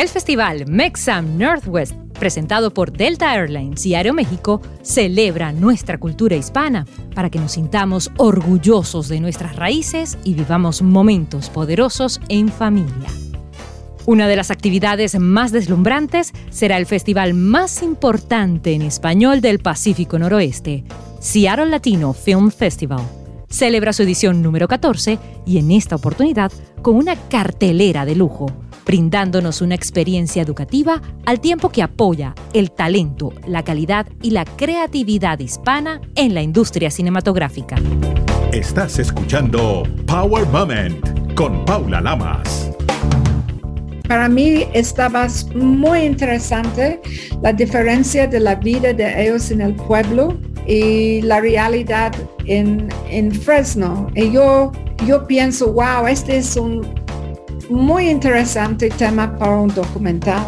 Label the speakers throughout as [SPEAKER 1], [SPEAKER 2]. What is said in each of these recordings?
[SPEAKER 1] El festival Mexam Northwest, presentado por Delta Airlines y Aeroméxico, celebra nuestra cultura hispana para que nos sintamos orgullosos de nuestras raíces y vivamos momentos poderosos en familia. Una de las actividades más deslumbrantes será el festival más importante en español del Pacífico Noroeste, Seattle Latino Film Festival. Celebra su edición número 14 y en esta oportunidad con una cartelera de lujo, brindándonos una experiencia educativa al tiempo que apoya el talento, la calidad y la creatividad hispana en la industria cinematográfica.
[SPEAKER 2] Estás escuchando Power Moment con Paula Lamas.
[SPEAKER 3] Para mí estaba muy interesante la diferencia de la vida de ellos en el pueblo y la realidad en, en Fresno. Y yo, yo pienso, wow, este es un muy interesante tema para un documental.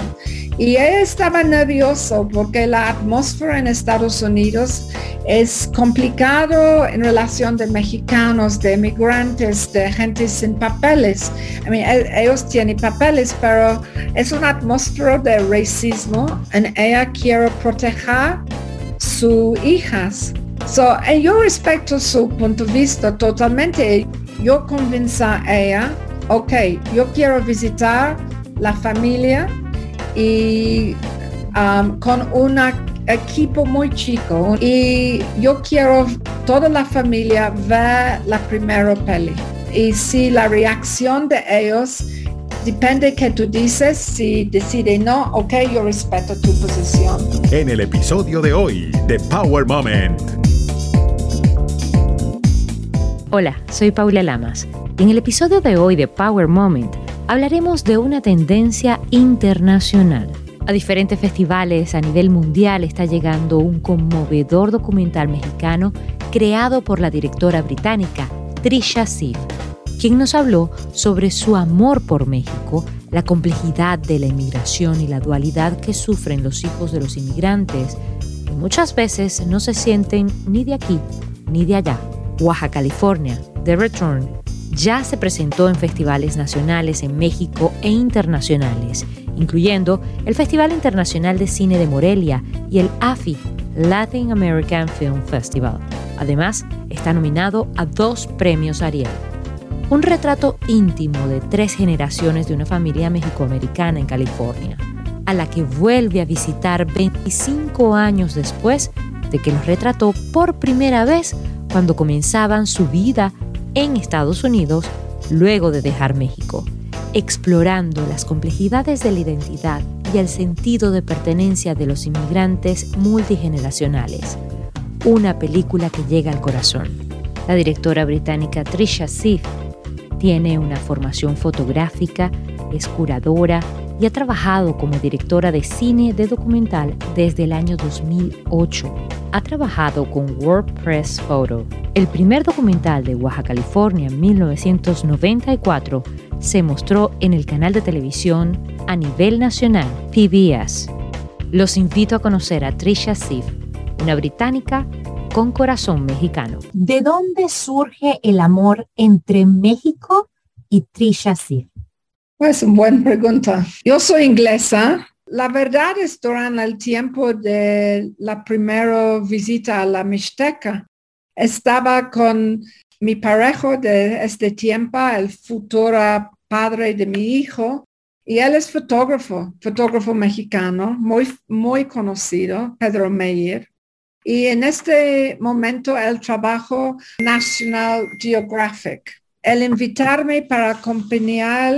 [SPEAKER 3] Y ella estaba nervioso porque la atmósfera en Estados Unidos es complicado en relación de mexicanos, de migrantes, de gente sin papeles. I mean, ellos tienen papeles, pero es una atmósfera de racismo y ella quiere proteger sus hijas. So, yo respeto su punto de vista totalmente. Yo convencí a ella, ok, yo quiero visitar la familia y um, con un equipo muy chico y yo quiero toda la familia ver la primera peli. Y si la reacción de ellos depende que tú dices, si decide no, ok, yo respeto tu posición.
[SPEAKER 2] En el episodio de hoy de Power Moment.
[SPEAKER 1] Hola, soy Paula Lamas. En el episodio de hoy de Power Moment hablaremos de una tendencia internacional. A diferentes festivales a nivel mundial está llegando un conmovedor documental mexicano creado por la directora británica Trisha Sif quien nos habló sobre su amor por México, la complejidad de la inmigración y la dualidad que sufren los hijos de los inmigrantes, y muchas veces no se sienten ni de aquí ni de allá. Oaxaca, California, The Return, ya se presentó en festivales nacionales en México e internacionales, incluyendo el Festival Internacional de Cine de Morelia y el AFI, Latin American Film Festival. Además, está nominado a dos premios Ariel un retrato íntimo de tres generaciones de una familia mexicoamericana en California, a la que vuelve a visitar 25 años después de que los retrató por primera vez cuando comenzaban su vida en Estados Unidos luego de dejar México, explorando las complejidades de la identidad y el sentido de pertenencia de los inmigrantes multigeneracionales. Una película que llega al corazón. La directora británica Trisha Sif tiene una formación fotográfica, es curadora y ha trabajado como directora de cine de documental desde el año 2008. Ha trabajado con WordPress Photo. El primer documental de Oaxaca, California, en 1994, se mostró en el canal de televisión a nivel nacional, PBS. Los invito a conocer a Trisha Sif, una británica con corazón mexicano.
[SPEAKER 4] ¿De dónde surge el amor entre México y Trisha Sif?
[SPEAKER 3] Pues una buena pregunta. Yo soy inglesa. La verdad es durante el tiempo de la primera visita a la Mixteca. Estaba con mi pareja de este tiempo, el futuro padre de mi hijo, y él es fotógrafo, fotógrafo mexicano, muy, muy conocido, Pedro Meyer. Y en este momento el trabajo National Geographic. El invitarme para acompañar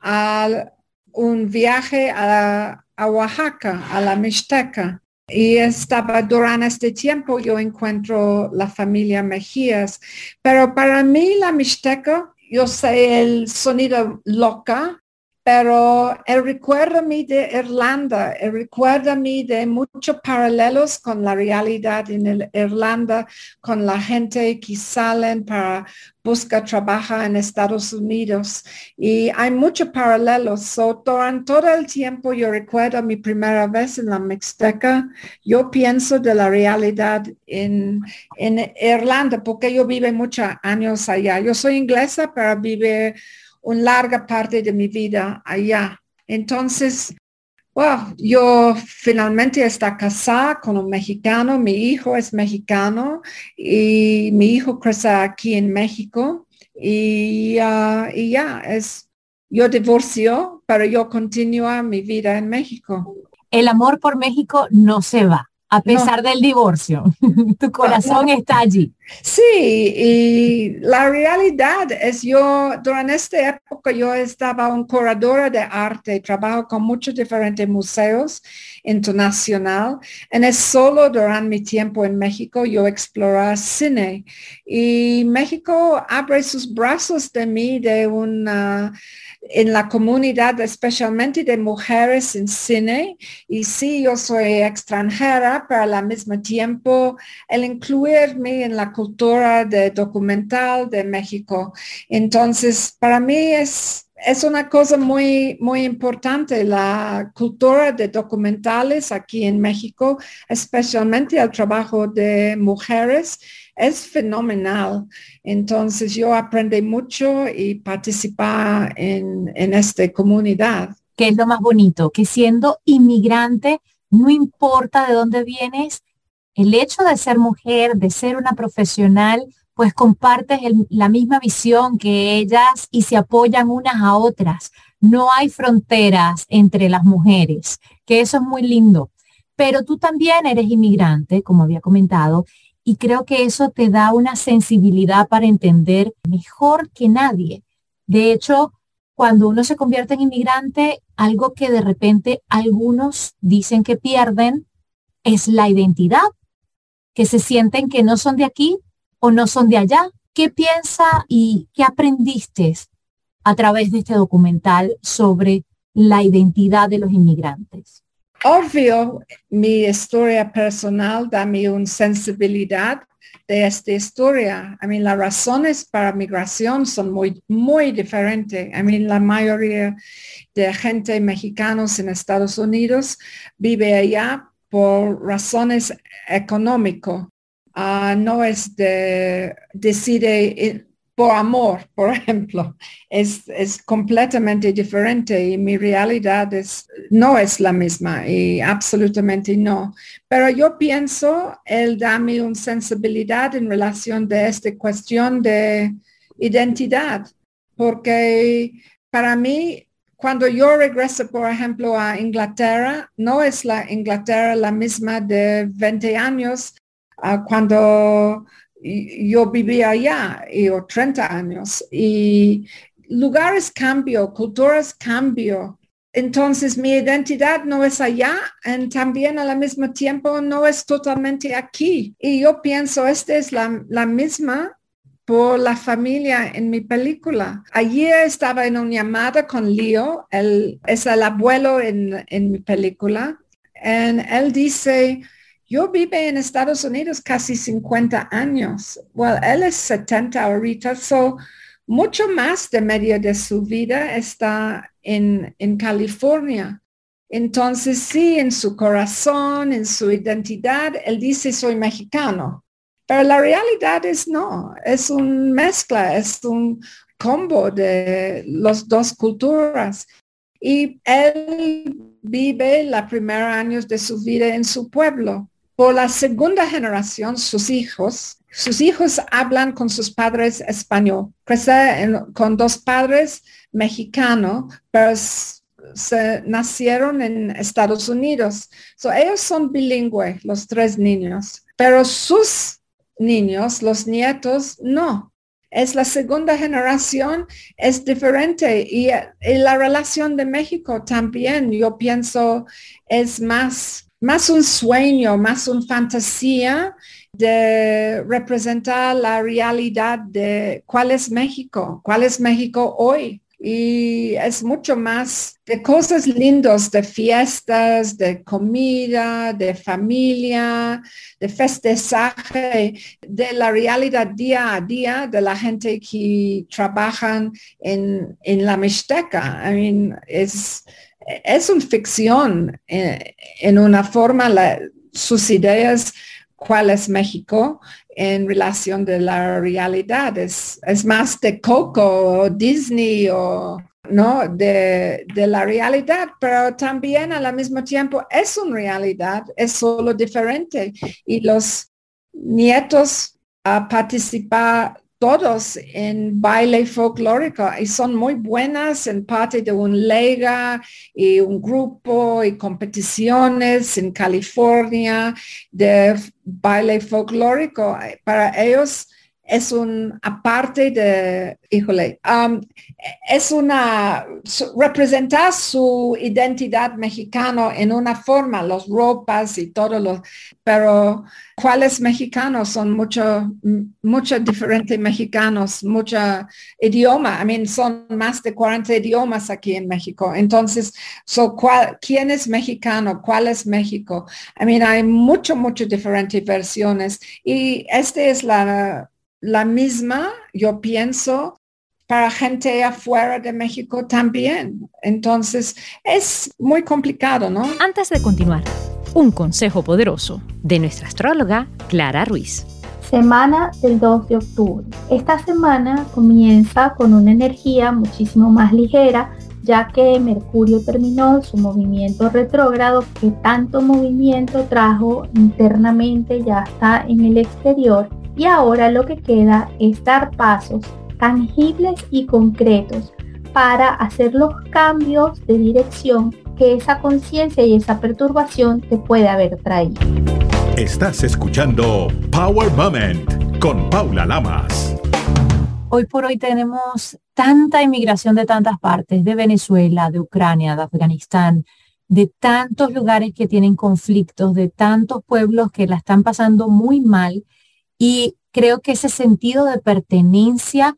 [SPEAKER 3] a un viaje a, a Oaxaca, a la Mixteca. Y estaba durante este tiempo yo encuentro la familia Mejías. Pero para mí la Mixteca, yo sé el sonido loca, pero él recuerda a mí de Irlanda, él recuerda a mí de muchos paralelos con la realidad en Irlanda, con la gente que salen para buscar trabajo en Estados Unidos. Y hay muchos paralelos. So, durante todo el tiempo yo recuerdo mi primera vez en la Mixteca, yo pienso de la realidad en, en Irlanda, porque yo vive muchos años allá. Yo soy inglesa, pero vive una larga parte de mi vida allá Entonces, bueno, yo finalmente está casada con un mexicano, mi hijo es mexicano y mi hijo crece aquí en México y, y ya, es, yo divorcio, pero yo continúo mi vida en México.
[SPEAKER 4] El amor por México no se va a pesar del divorcio. tu corazón está allí.
[SPEAKER 3] Sí, y la realidad es yo, durante esta época yo estaba un curadora de arte, trabajo con muchos diferentes museos internacional. En es solo durante mi tiempo en México yo exploré cine y México abre sus brazos de mí de una en la comunidad, especialmente de mujeres en cine. Y sí, yo soy extranjera, pero al mismo tiempo el incluirme en la cultura de documental de México. Entonces, para mí es es una cosa muy, muy importante, la cultura de documentales aquí en México, especialmente el trabajo de mujeres es fenomenal. Entonces yo aprendí mucho y participar en, en esta comunidad.
[SPEAKER 4] Que es lo más bonito, que siendo inmigrante, no importa de dónde vienes, el hecho de ser mujer, de ser una profesional, pues compartes la misma visión que ellas y se apoyan unas a otras. No hay fronteras entre las mujeres, que eso es muy lindo. Pero tú también eres inmigrante, como había comentado, y creo que eso te da una sensibilidad para entender mejor que nadie. De hecho, cuando uno se convierte en inmigrante, algo que de repente algunos dicen que pierden es la identidad, que se sienten que no son de aquí o no son de allá. ¿Qué piensa y qué aprendiste a través de este documental sobre la identidad de los inmigrantes?
[SPEAKER 3] Obvio, mi historia personal da mi una sensibilidad de esta historia. I mean, las razones para migración son muy, muy diferentes. I mean, la mayoría de gente mexicanos en Estados Unidos vive allá por razones económicas. Ah, no es de decide por amor, por ejemplo, es, es, completamente diferente y mi realidad es, no es la misma y absolutamente no. Pero yo pienso, él dame una sensibilidad en relación de esta cuestión de identidad, porque para mí, cuando yo regreso, por ejemplo, a Inglaterra, no es la Inglaterra la misma de 20 años uh, cuando yo vivía allá, y, o 30 años, y lugares cambio, culturas cambio. Entonces mi identidad no es allá y también al mismo tiempo no es totalmente aquí. Y yo pienso, esta es la, la misma por la familia en mi película. Ayer estaba en una llamada con Leo, él es el abuelo en, en mi película, y él dice, yo vive en Estados Unidos casi 50 años. Well, él es 70 ahorita, so mucho más de medio de su vida está en, en California. Entonces sí, en su corazón, en su identidad, él dice soy mexicano. Pero la realidad es no, es un mezcla, es un combo de las dos culturas. Y él vive los primeros años de su vida en su pueblo por la segunda generación, sus hijos, sus hijos hablan con sus padres español. Crece con dos padres mexicanos, pero se nacieron en Estados Unidos. ellos son bilingües, los tres niños, pero sus niños, los nietos, no. Es la segunda generación, es diferente y la relación de México también, yo pienso, es más más un sueño, más una fantasía de representar la realidad de cuál es México, cuál es México hoy. Y es mucho más de cosas lindas, de fiestas, de comida, de familia, de festejaje, de la realidad día a día de la gente que trabajan en, en la Mixteca. I mean, es, es una ficción eh, en una forma sus ideas cuál es México en relación de la realidad. Es, más de Coco o Disney o ¿no? De, de, la realidad, pero también al mismo tiempo es una realidad, es solo diferente. Y los nietos a participar todos en baile folclórico y son muy buenas en parte de un lega y un grupo y competiciones en California de baile folclórico. Para ellos es un, aparte de, híjole, um, es una, representar su identidad mexicano en una forma, los ropas y todo lo, pero ¿cuáles mexicanos? Son mucho, mucho diferentes mexicanos, mucho idioma, I mean, son más de 40 idiomas aquí en México. Entonces, so, ¿quién es mexicano? ¿Cuál es México? I mean, hay mucho, mucho diferentes versiones y esta es la la misma, yo pienso, para gente afuera de México también. Entonces, es muy complicado, ¿no?
[SPEAKER 1] Antes de continuar, un consejo poderoso de nuestra astróloga Clara Ruiz.
[SPEAKER 5] Semana del 2 de octubre. Esta semana comienza con una energía muchísimo más ligera, ya que Mercurio terminó su movimiento retrógrado que tanto movimiento trajo internamente, ya está en el exterior y ahora lo que queda es dar pasos tangibles y concretos para hacer los cambios de dirección que esa conciencia y esa perturbación te puede haber traído.
[SPEAKER 2] Estás escuchando Power Moment con Paula Lamas.
[SPEAKER 4] Hoy por hoy tenemos tanta inmigración de tantas partes, de Venezuela, de Ucrania, de Afganistán, de tantos lugares que tienen conflictos, de tantos pueblos que la están pasando muy mal y creo que ese sentido de pertenencia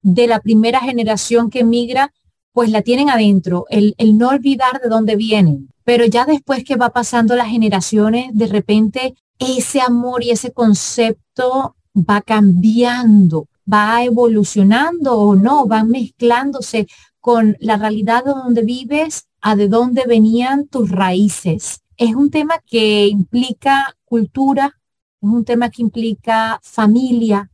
[SPEAKER 4] de la primera generación que migra, pues la tienen adentro, el, el no olvidar de dónde vienen. Pero ya después que va pasando las generaciones, de repente ese amor y ese concepto va cambiando, va evolucionando o no, va mezclándose con la realidad de donde vives, a de dónde venían tus raíces. Es un tema que implica cultura, es un tema que implica familia,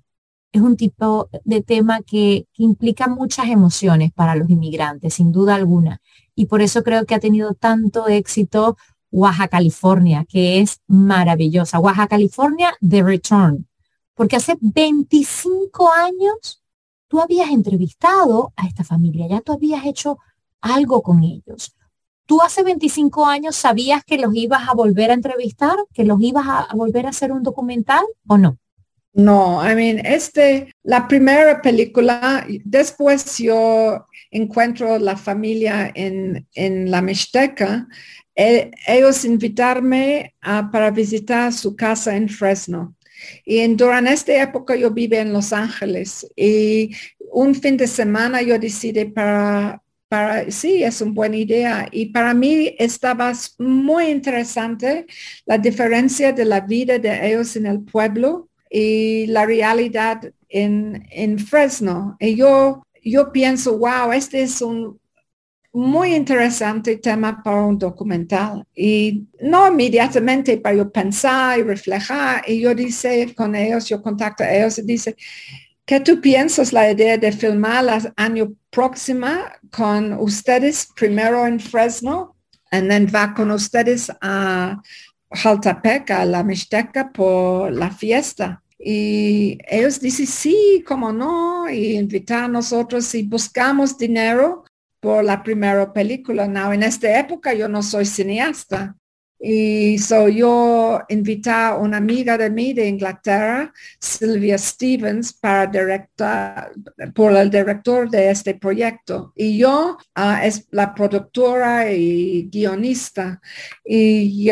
[SPEAKER 4] es un tipo de tema que, implica muchas emociones para los inmigrantes, sin duda alguna. Y por eso creo que ha tenido tanto éxito Oaxaca, California, que es maravillosa. Oaxaca, California, The Return. Porque hace 25 años tú habías entrevistado a esta familia, ya tú habías hecho algo con ellos. ¿Tú hace 25 años sabías que los ibas a volver a entrevistar, que los ibas a, volver a hacer un documental o no?
[SPEAKER 3] No, I mean, este, la primera película, después yo encuentro la familia en, en la Mixteca, eh, ellos invitarme para visitar su casa en Fresno. Y en, durante esta época yo vivo en Los Ángeles y un fin de semana yo decidí para sí, es una buena idea. Y para mí estaba muy interesante la diferencia de la vida de ellos en el pueblo y la realidad en, en Fresno. Y yo, yo pienso, wow, este es un muy interesante tema para un documental. Y no inmediatamente para yo pensar y reflejar. Y yo dice con ellos, yo contacto a ellos y dice, ¿Qué tú piensas la idea de filmar el año próximo con ustedes primero en Fresno y then va con ustedes a Jaltepec, a la Mixteca por la fiesta? Y ellos dicen, sí, cómo no, y invitar a nosotros y buscamos dinero por la primera película. Now, en esta época yo no soy cineasta, y so yo invité a una amiga de mí de Inglaterra, Sylvia Stevens, para directar, por el director de este proyecto. Y yo ah, es la productora y guionista. Y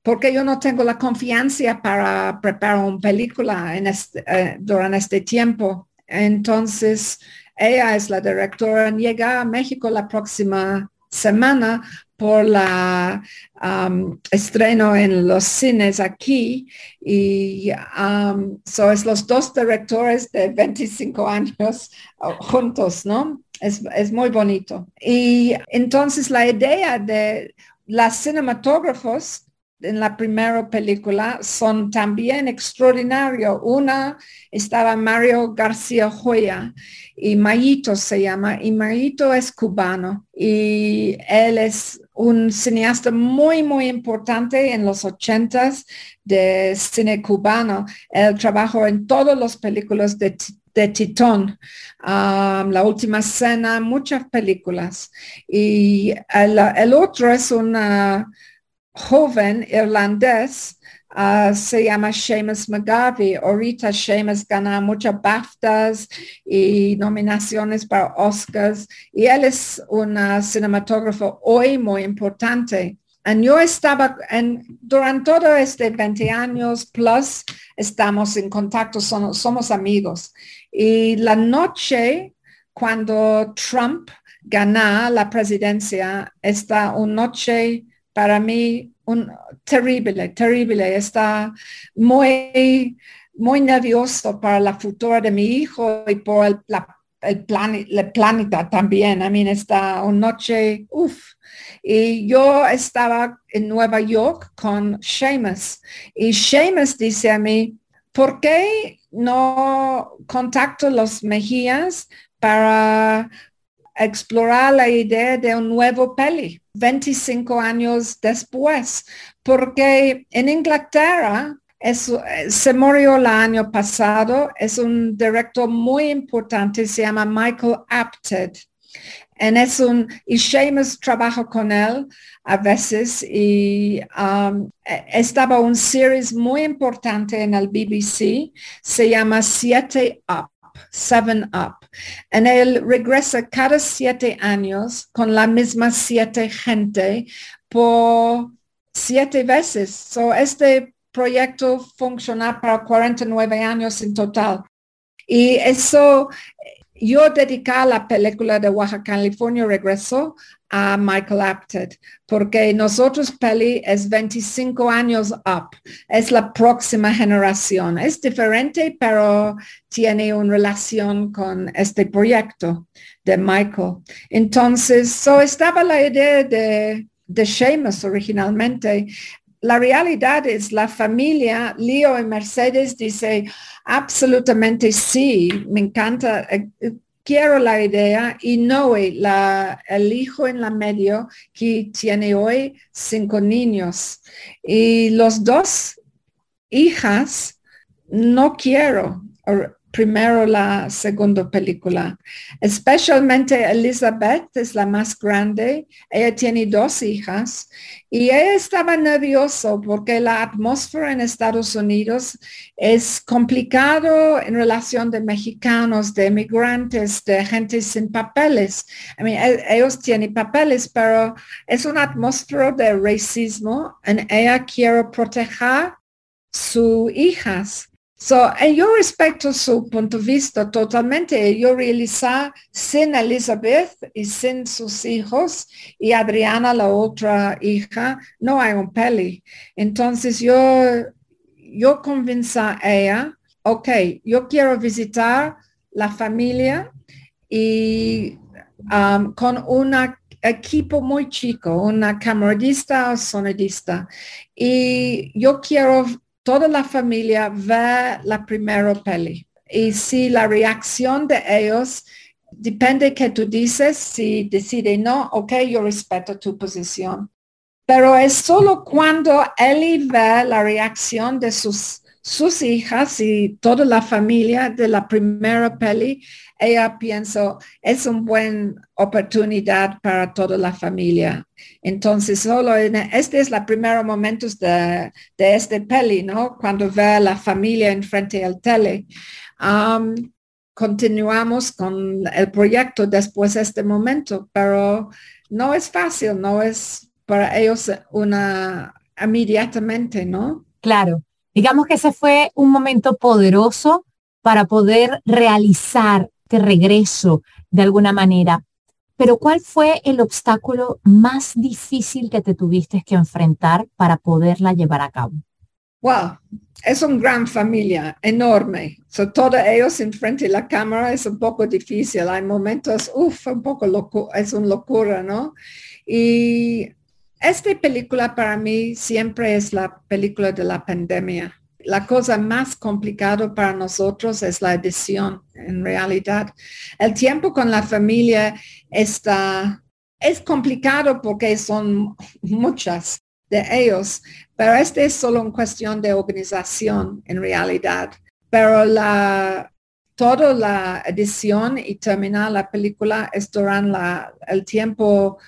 [SPEAKER 3] porque yo no tengo la confianza para preparar una película en este, eh, durante este tiempo. Entonces, ella es la directora, llega a México la próxima semana por la estreno en los cines aquí y um, es los dos directores de 25 años uh, juntos, ¿no? Es, es, muy bonito. Y entonces la idea de las cinematógrafos en la primera película son también extraordinarios. Una estaba Mario García Joya y Mayito se llama, y Mayito es cubano y él es un cineasta muy, muy importante en los ochentas de cine cubano. Él trabajó en todas las películas de, de Titón, um, La Última Cena, muchas películas. Y el, el otro es una joven irlandés, uh, se llama Seamus McGarvey. Ahorita Seamus gana muchas BAFTAs y nominaciones para Oscars y él es un cinematógrafo hoy muy importante. Y yo estaba, en, durante todo este 20 años plus, estamos en contacto, somos, somos amigos. Y la noche cuando Trump gana la presidencia, esta una noche para mí un terrible, terrible. Está muy, muy nervioso para la futura de mi hijo y por el, el, planeta también. A mí está una noche, uff. Y yo estaba en Nueva York con Seamus y Seamus dice a mí, ¿por qué no contacto los Mejías para explorar la idea de un nuevo peli 25 años después, porque en Inglaterra se murió el año pasado, es un director muy importante, se llama Michael Apted. En es un, y Seamus trabaja con él a veces y um, e, estaba un series muy importante en el BBC, se llama Siete Up. Seven Up. En él regresa cada siete años con la misma siete gente por siete veces. So, este proyecto funciona para 49 años en total. Y eso, yo dediqué la película de Oaxaca, California, regresó a Michael Apted, porque nosotros peli es 25 años up, es la próxima generación. Es diferente, pero tiene una relación con este proyecto de Michael. Entonces, so estaba la idea de, de Seamus originalmente. La realidad es la familia, Leo y Mercedes dice, absolutamente sí, me encanta eh, quiero la idea y Noé, la, el hijo en la medio, que tiene hoy cinco niños. Y los dos hijas, no quiero primero la segunda película. Especialmente Elizabeth es la más grande. Ella tiene dos hijas y ella estaba nervioso porque la atmósfera en Estados Unidos es complicado en relación de mexicanos, de migrantes, de gente sin papeles. I mean, e, ellos tienen papeles, pero es una atmósfera de racismo y ella quiere proteger sus hijas So, yo respeto su punto de vista totalmente. Yo realicé sin Elizabeth y sin sus hijos y Adriana, la otra hija, no hay un peli. Entonces yo, yo convencí a ella, ok, yo quiero visitar la familia y um, con un equipo muy chico, una camaradista o sonidista. Y yo quiero toda la familia ve la primera peli. Y si la reacción de ellos depende que tú dices, si decide no, ok, yo respeto tu posición. Pero es solo cuando él ve la reacción de sus sus hijas y toda la familia de la primera peli, ella piensa es una buena oportunidad para toda la familia. Entonces, solo en, este es la primera momento de, de este peli, ¿no? Cuando ve a la familia enfrente al tele. Um, continuamos con el proyecto después de este momento, pero no es fácil, no es para ellos una inmediatamente, ¿no?
[SPEAKER 4] Claro. Digamos que ese fue un momento poderoso para poder realizar este regreso de alguna manera. Pero ¿cuál fue el obstáculo más difícil que te tuviste que enfrentar para poderla llevar a cabo?
[SPEAKER 3] Wow, es una gran familia, enorme. So, todos ellos enfrente de la cámara es un poco difícil. Hay momentos, uff, un poco loco, es una locura, ¿no? Y esta película para mí siempre es la película de la pandemia. La cosa más complicada para nosotros es la edición, en realidad. El tiempo con la familia está, es complicado porque son muchas de ellos, pero este es solo una cuestión de organización, en realidad. Pero la, toda la edición y terminar la película es durante el tiempo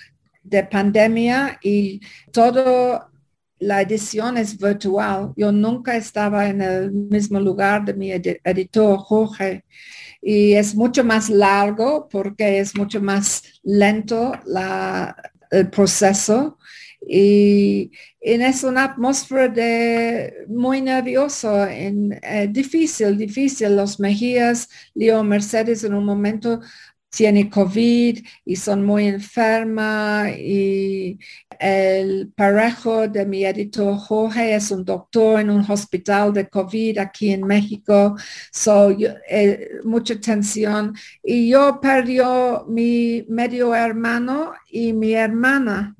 [SPEAKER 3] de pandemia y todo la edición es virtual. Yo nunca estaba en el mismo lugar de mi editor Jorge y es mucho más largo porque es mucho más lento el proceso y, es una atmósfera de muy nervioso, en, eh, difícil, difícil. Los Mejías, Leo Mercedes en un momento tiene COVID y son muy enferma y el parejo de mi editor Jorge es un doctor en un hospital de COVID aquí en México, so eh, mucha tensión y yo perdió mi medio hermano y mi hermana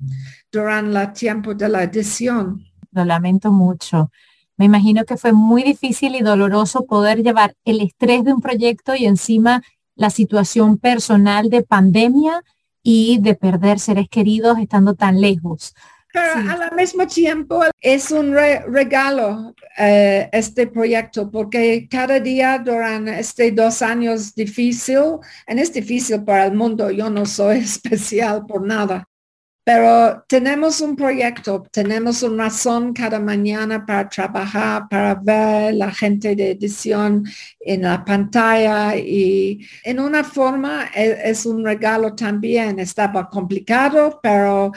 [SPEAKER 3] durante el tiempo de la edición.
[SPEAKER 4] Lo lamento mucho. Me imagino que fue muy difícil y doloroso poder llevar el estrés de un proyecto y encima la situación personal de pandemia y de perder seres queridos estando tan lejos.
[SPEAKER 3] Pero al mismo tiempo es un regalo eh, este proyecto porque cada día durante este dos años difícil, en es difícil para el mundo, yo no soy especial por nada, pero tenemos un proyecto, tenemos una razón cada mañana para trabajar, para ver la gente de edición en la pantalla y en una forma e, es, un regalo también. Estaba complicado, pero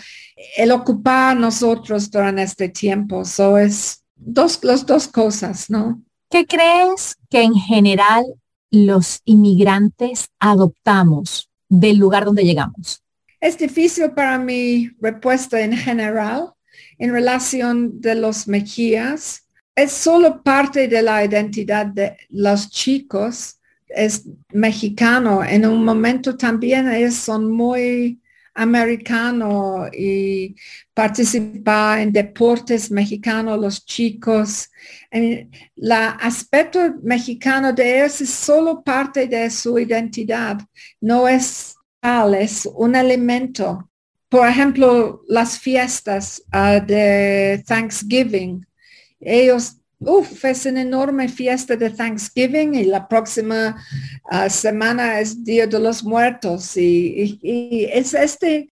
[SPEAKER 3] el ocupar nosotros durante este tiempo, so es dos, las dos cosas, ¿no?
[SPEAKER 4] ¿Qué crees que en general los inmigrantes adoptamos del lugar donde llegamos?
[SPEAKER 3] Es difícil para mi respuesta en general en relación de los Mejías. Es solo parte de la identidad de los chicos. Es mexicano. En un momento también ellos son muy americanos y participar en deportes mexicanos los chicos. El aspecto mexicano de ellos es solo parte de su identidad. No es es un elemento. Por ejemplo, las fiestas ah, de Thanksgiving. Ellos, uff, es una enorme fiesta de Thanksgiving y la próxima ah, semana es Día de los Muertos. Y, es este,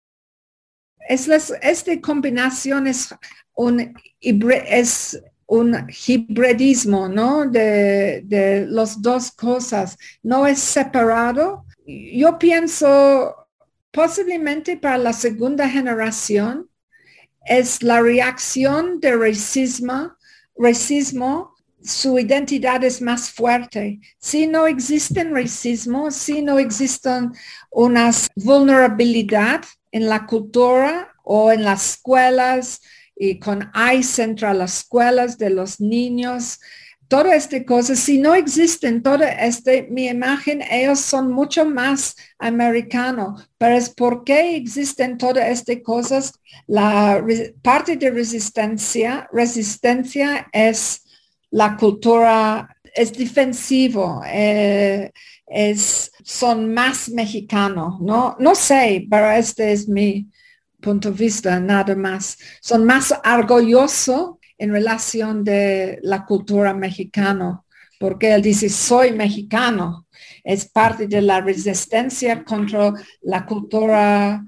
[SPEAKER 3] es las, esta combinación es un, es un hibridismo, ¿no? De, de las dos cosas. No es separado, yo pienso posiblemente para la segunda generación es la reacción de racismo, racismo, su identidad es más fuerte. Si no existen racismo, si no existen unas vulnerabilidad en la cultura o en las escuelas y con ICE entre las escuelas de los niños, toda esta cosa, si no existen toda este, mi imagen, ellos son mucho más americanos, pero es porque existen todas estas cosas, la parte de resistencia, resistencia es la cultura, es defensivo, eh, es, son más mexicanos, ¿no? No sé, pero este es mi punto de vista, nada más. Son más orgullosos en relación de la cultura mexicana, porque él dice, soy mexicano, es parte de la resistencia contra la cultura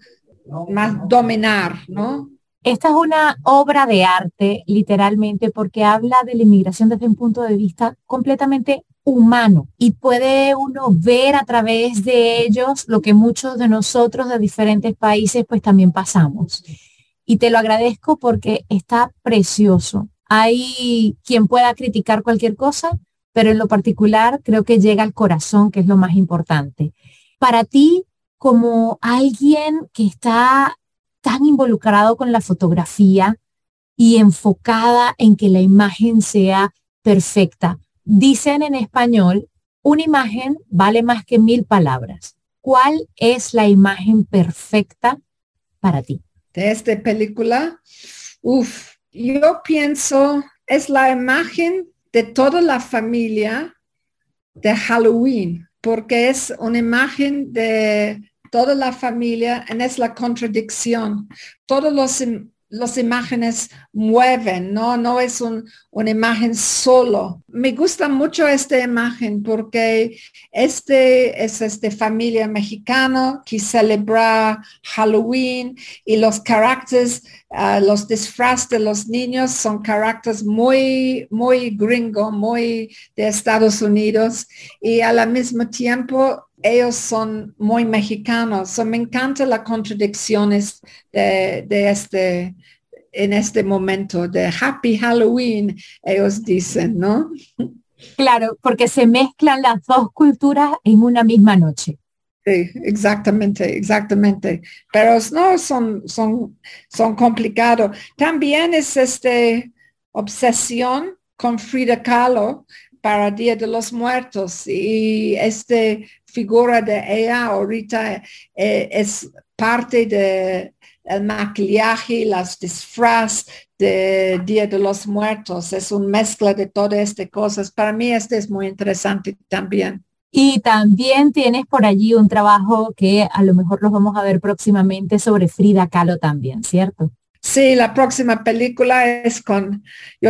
[SPEAKER 3] más dominar, ¿no?
[SPEAKER 4] Esta es una obra de arte, literalmente, porque habla de la inmigración desde un punto de vista completamente humano y puede uno ver a través de ellos lo que muchos de nosotros de diferentes países pues también pasamos y te lo agradezco porque está precioso. Hay quien pueda criticar cualquier cosa, pero en lo particular creo que llega al corazón, que es lo más importante. Para ti, como alguien que está tan involucrado con la fotografía y enfocada en que la imagen sea perfecta, dicen en español, una imagen vale más que mil palabras. ¿Cuál es la imagen perfecta para ti?
[SPEAKER 3] De esta película, uf, yo pienso es la imagen de toda la familia de Halloween, porque es una imagen de toda la familia y es la contradicción. Todos los las imágenes mueven, no, no es una imagen solo. Me gusta mucho esta imagen porque este es esta familia mexicana que celebra Halloween y los caracteres, ah, los disfraces de los niños son caracteres muy, muy gringo, muy de Estados Unidos y al mismo tiempo ellos son muy mexicanos. me encanta las contradicciones de, este, en este momento de Happy Halloween, ellos dicen, ¿no?
[SPEAKER 4] Claro, porque se mezclan las dos culturas en una misma noche.
[SPEAKER 3] Sí, exactamente, exactamente. Pero no son, son, son complicados. También es este obsesión con Frida Kahlo para Día de los Muertos y este figura de ella ahorita eh, es parte de el maquillaje, las disfraz de Día de los Muertos. Es una mezcla de todas estas cosas. Para mí este es muy interesante también.
[SPEAKER 4] Y también tienes por allí un trabajo que a lo mejor los vamos a ver próximamente sobre Frida Kahlo también, ¿cierto?
[SPEAKER 3] Sí, la próxima película es con, yo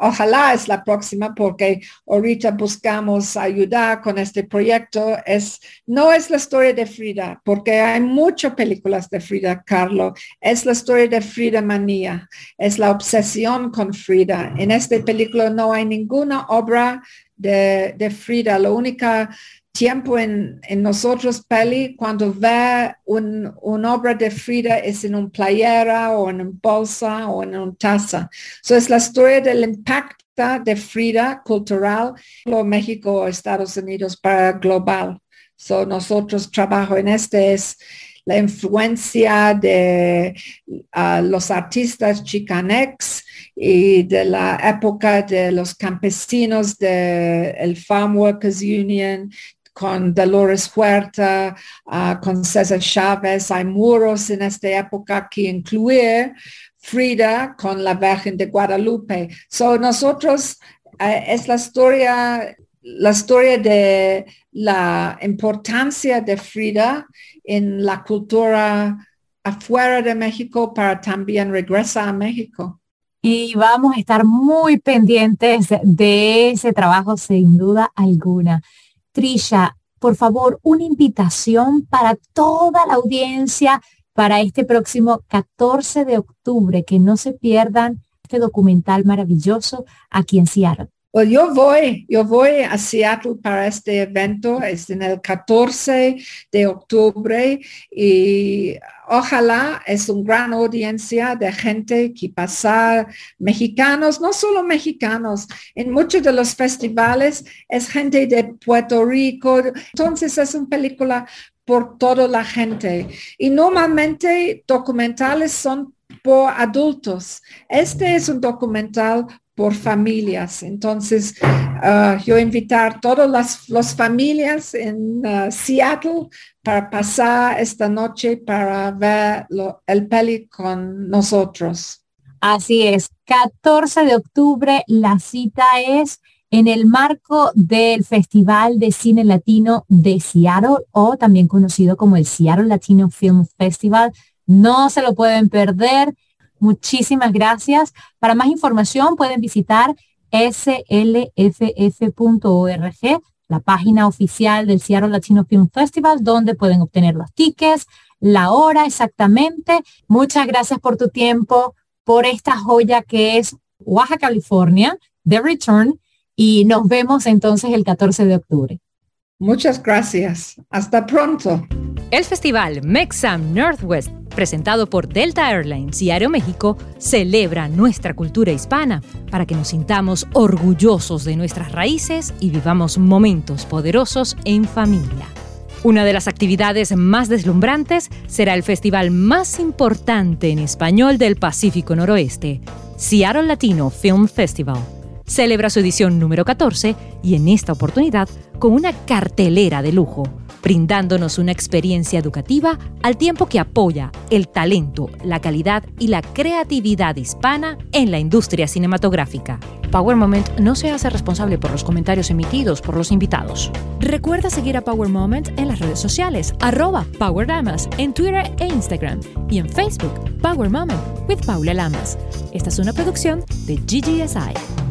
[SPEAKER 3] ojalá es la próxima porque ahorita buscamos ayudar con este proyecto. Es, no es la historia de Frida, porque hay muchas películas de Frida Kahlo. Es la historia de Frida Manía, es la obsesión con Frida. En esta película no hay ninguna obra de, de Frida. La única tiempo en, nosotros, Peli, cuando ve un, obra de Frida es en un playera o en un bolsa o en un taza. So es la historia del impacto de Frida cultural en México o Estados Unidos para global. So nosotros trabajo en este es la influencia de ah, los artistas chicanex y de la época de los campesinos del el Farm Workers Union con Dolores Huerta, ah, con César Chávez. Hay muros en esta época que incluye Frida con la Virgen de Guadalupe. So nosotros eh, es la historia, la historia de la importancia de Frida en la cultura afuera de México para también regresar a México.
[SPEAKER 4] Y vamos a estar muy pendientes de ese trabajo sin duda alguna. Trisha, por favor, una invitación para toda la audiencia para este próximo 14 de octubre, que no se pierdan este documental maravilloso aquí en Seattle.
[SPEAKER 3] Pues yo voy, yo voy a Seattle para este evento, es en el 14 de octubre y ojalá es una gran audiencia de gente que pasa, mexicanos, no solo mexicanos, en muchos de los festivales es gente de Puerto Rico, entonces es una película por toda la gente y normalmente documentales son por adultos. Este es un documental por familias. Entonces, uh, yo invitar a todas las, familias en uh, Seattle para pasar esta noche para ver el peli con nosotros.
[SPEAKER 4] Así es, 14 de octubre la cita es en el marco del Festival de Cine Latino de Seattle o también conocido como el Seattle Latino Film Festival. No se lo pueden perder. Muchísimas gracias. Para más información pueden visitar slff.org, la página oficial del Seattle Latino Film Festival, donde pueden obtener los tickets, la hora exactamente. Muchas gracias por tu tiempo, por esta joya que es Oaxaca, California, The Return, y nos vemos entonces el 14 de octubre.
[SPEAKER 3] Muchas gracias. Hasta pronto.
[SPEAKER 1] El festival Mexam Northwest, presentado por Delta Airlines y Aeroméxico, celebra nuestra cultura hispana para que nos sintamos orgullosos de nuestras raíces y vivamos momentos poderosos en familia. Una de las actividades más deslumbrantes será el festival más importante en español del Pacífico Noroeste, Seattle Latino Film Festival celebra su edición número 14 y en esta oportunidad con una cartelera de lujo,
[SPEAKER 6] brindándonos una experiencia educativa al tiempo que apoya el talento, la calidad y la creatividad hispana en la industria cinematográfica. Power Moment no se hace responsable por los comentarios emitidos por los invitados. Recuerda seguir a Power Moment en las redes sociales, arroba Power Lamas, en Twitter e Instagram y en Facebook, Power Moment with Paula Lamas. Esta es una producción de GGSI.